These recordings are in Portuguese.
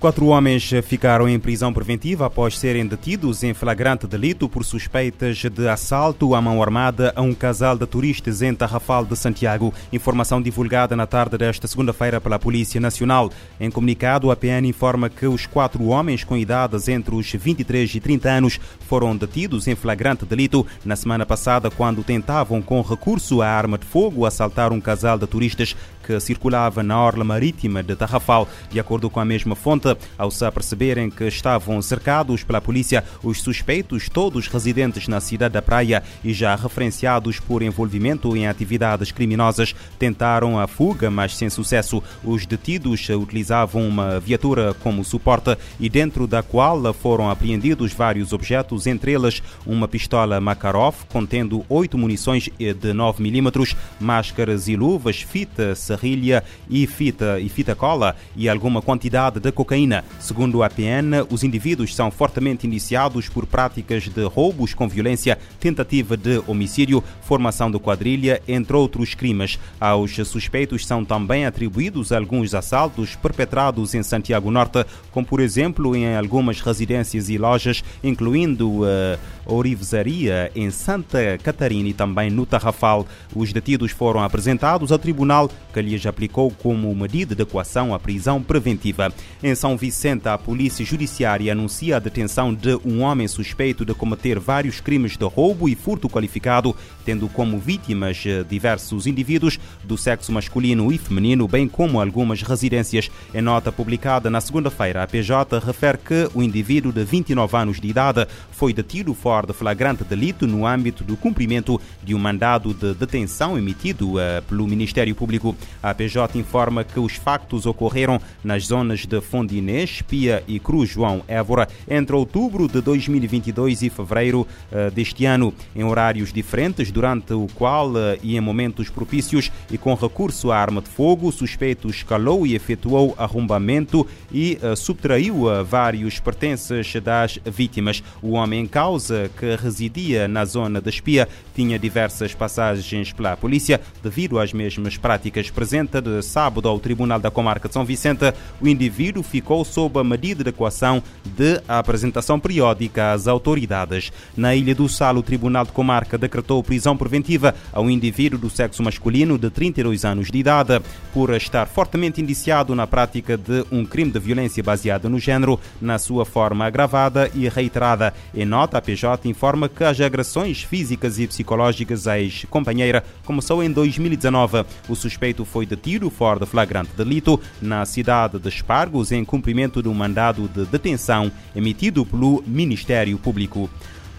Quatro homens ficaram em prisão preventiva após serem detidos em flagrante delito por suspeitas de assalto à mão armada a um casal de turistas em Tarrafal de Santiago. Informação divulgada na tarde desta segunda-feira pela Polícia Nacional. Em comunicado, a PN informa que os quatro homens com idades entre os 23 e 30 anos foram detidos em flagrante delito na semana passada quando tentavam, com recurso à arma de fogo, assaltar um casal de turistas que circulava na orla marítima de Tarrafal. De acordo com a mesma fonte, ao se aperceberem que estavam cercados pela polícia, os suspeitos, todos residentes na cidade da Praia e já referenciados por envolvimento em atividades criminosas, tentaram a fuga, mas sem sucesso. Os detidos utilizavam uma viatura como suporte e dentro da qual foram apreendidos vários objetos, entre eles uma pistola Makarov contendo oito munições de 9 milímetros, máscaras e luvas, fita serrilha e fita, e fita cola e alguma quantidade de cocaína. Segundo a PN, os indivíduos são fortemente indiciados por práticas de roubos com violência, tentativa de homicídio, formação de quadrilha, entre outros crimes. Aos suspeitos são também atribuídos alguns assaltos perpetrados em Santiago Norte, como por exemplo em algumas residências e lojas, incluindo uh, Orivesaria em Santa Catarina e também no Tarrafal. Os detidos foram apresentados ao tribunal que aplicou como medida de equação a prisão preventiva. Em São Vicente, a Polícia Judiciária anuncia a detenção de um homem suspeito de cometer vários crimes de roubo e furto qualificado, tendo como vítimas eh, diversos indivíduos do sexo masculino e feminino, bem como algumas residências. Em nota publicada na segunda-feira, a PJ refere que o indivíduo de 29 anos de idade foi detido fora de flagrante delito no âmbito do cumprimento de um mandado de detenção emitido uh, pelo Ministério Público. A PJ informa que os factos ocorreram nas zonas de Fondinês, Pia e Cruz João Évora entre outubro de 2022 e fevereiro uh, deste ano, em horários diferentes, durante o qual uh, e em momentos propícios e com recurso à arma de fogo, o suspeito escalou e efetuou arrombamento e uh, subtraiu vários pertences das vítimas. O homem em causa, que residia na zona da Espia, tinha diversas passagens pela polícia devido às mesmas práticas. Presente de sábado ao Tribunal da Comarca de São Vicente, o indivíduo ficou sob a medida de equação de apresentação periódica às autoridades. Na Ilha do Sal, o Tribunal de Comarca decretou prisão preventiva a um indivíduo do sexo masculino de 32 anos de idade por estar fortemente indiciado na prática de um crime de violência baseada no género, na sua forma agravada e reiterada. Em nota, a PJ informa que as agressões físicas e psicológicas à ex-companheira começou em 2019. O suspeito foi detido de flagrante delito na cidade de Espargos em cumprimento de um mandado de detenção emitido pelo Ministério Público.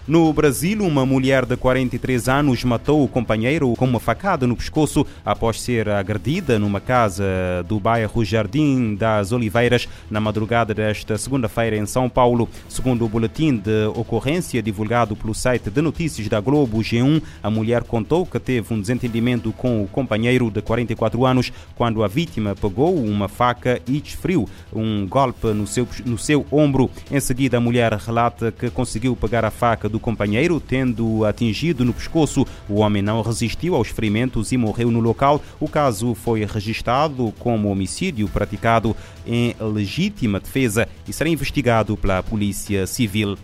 No Brasil, uma mulher de 43 anos matou o companheiro com uma facada no pescoço após ser agredida numa casa do bairro Jardim das Oliveiras na madrugada desta segunda-feira em São Paulo. Segundo o boletim de ocorrência divulgado pelo site de notícias da Globo G1, a mulher contou que teve um desentendimento com o companheiro de 44 anos quando a vítima pegou uma faca e desferiu um golpe no seu, no seu ombro. Em seguida, a mulher relata que conseguiu pegar a faca do companheiro, tendo atingido no pescoço. O homem não resistiu aos ferimentos e morreu no local. O caso foi registrado como homicídio praticado em legítima defesa e será investigado pela Polícia Civil.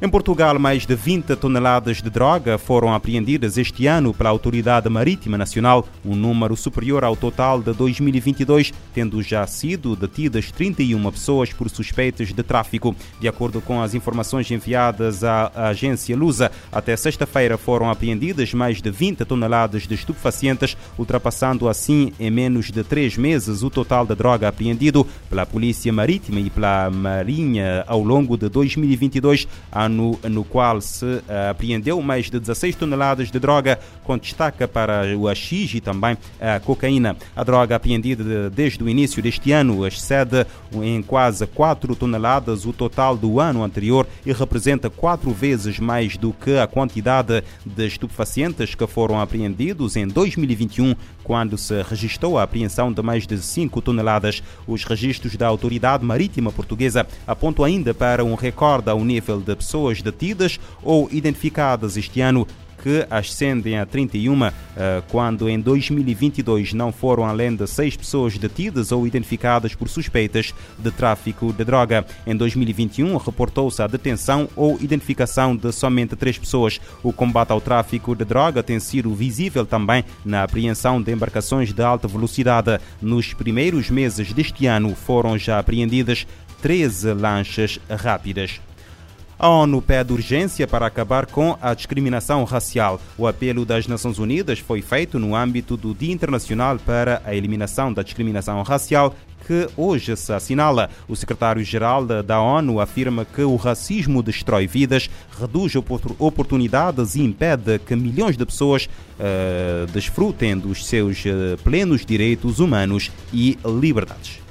Em Portugal, mais de 20 toneladas de droga foram apreendidas este ano pela Autoridade Marítima Nacional, um número superior ao total de 2022, tendo já sido detidas 31 pessoas por suspeitas de tráfico. De acordo com as informações enviadas à agência Lusa, até sexta-feira foram apreendidas mais de 20 toneladas de estupefacientes, ultrapassando assim em menos de três meses o total de droga apreendido pela Polícia Marítima e pela Marinha ao longo de 2022 ano no qual se uh, apreendeu mais de 16 toneladas de droga, com destaque para o AX e também a cocaína. A droga apreendida desde o início deste ano excede em quase 4 toneladas o total do ano anterior e representa quatro vezes mais do que a quantidade de estupefacientes que foram apreendidos em 2021, quando se registrou a apreensão de mais de 5 toneladas. Os registros da Autoridade Marítima Portuguesa apontam ainda para um recorde ao nível de pessoas pessoas detidas ou identificadas este ano que ascendem a 31, eh, quando em 2022 não foram além de seis pessoas detidas ou identificadas por suspeitas de tráfico de droga. Em 2021, reportou-se a detenção ou identificação de somente três pessoas. O combate ao tráfico de droga tem sido visível também na apreensão de embarcações de alta velocidade. Nos primeiros meses deste ano foram já apreendidas 13 lanchas rápidas. A ONU pede urgência para acabar com a discriminação racial. O apelo das Nações Unidas foi feito no âmbito do Dia Internacional para a Eliminação da Discriminação Racial, que hoje se assinala. O secretário-geral da ONU afirma que o racismo destrói vidas, reduz oportunidades e impede que milhões de pessoas uh, desfrutem dos seus uh, plenos direitos humanos e liberdades.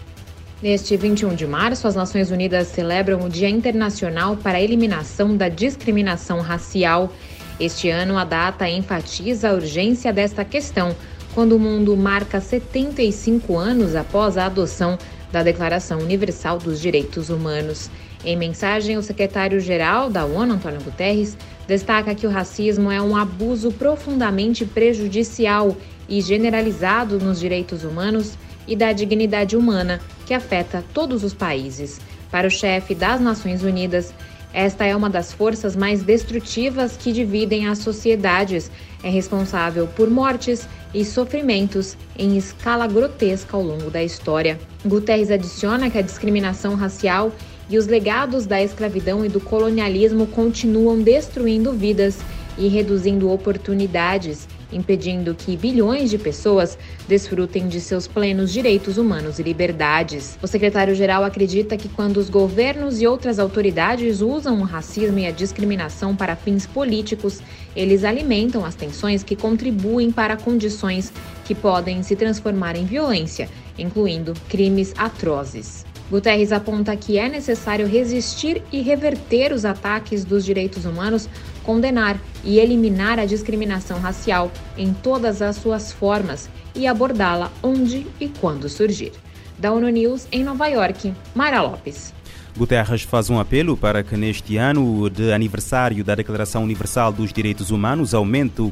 Neste 21 de março, as Nações Unidas celebram o Dia Internacional para a Eliminação da Discriminação Racial. Este ano, a data enfatiza a urgência desta questão, quando o mundo marca 75 anos após a adoção da Declaração Universal dos Direitos Humanos. Em mensagem, o secretário-geral da ONU, Antônio Guterres, destaca que o racismo é um abuso profundamente prejudicial e generalizado nos direitos humanos e da dignidade humana que afeta todos os países. Para o chefe das Nações Unidas, esta é uma das forças mais destrutivas que dividem as sociedades. É responsável por mortes e sofrimentos em escala grotesca ao longo da história. Guterres adiciona que a discriminação racial e os legados da escravidão e do colonialismo continuam destruindo vidas e reduzindo oportunidades impedindo que bilhões de pessoas desfrutem de seus plenos direitos humanos e liberdades. O secretário-geral acredita que quando os governos e outras autoridades usam o racismo e a discriminação para fins políticos, eles alimentam as tensões que contribuem para condições que podem se transformar em violência, incluindo crimes atrozes. Guterres aponta que é necessário resistir e reverter os ataques dos direitos humanos, condenar e eliminar a discriminação racial em todas as suas formas e abordá-la onde e quando surgir. Da ONU News em Nova York, Mara Lopes. Guterres faz um apelo para que neste ano de aniversário da Declaração Universal dos Direitos Humanos aumente o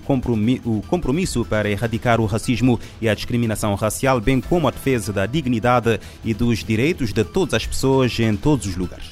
compromisso para erradicar o racismo e a discriminação racial, bem como a defesa da dignidade e dos direitos de todas as pessoas em todos os lugares.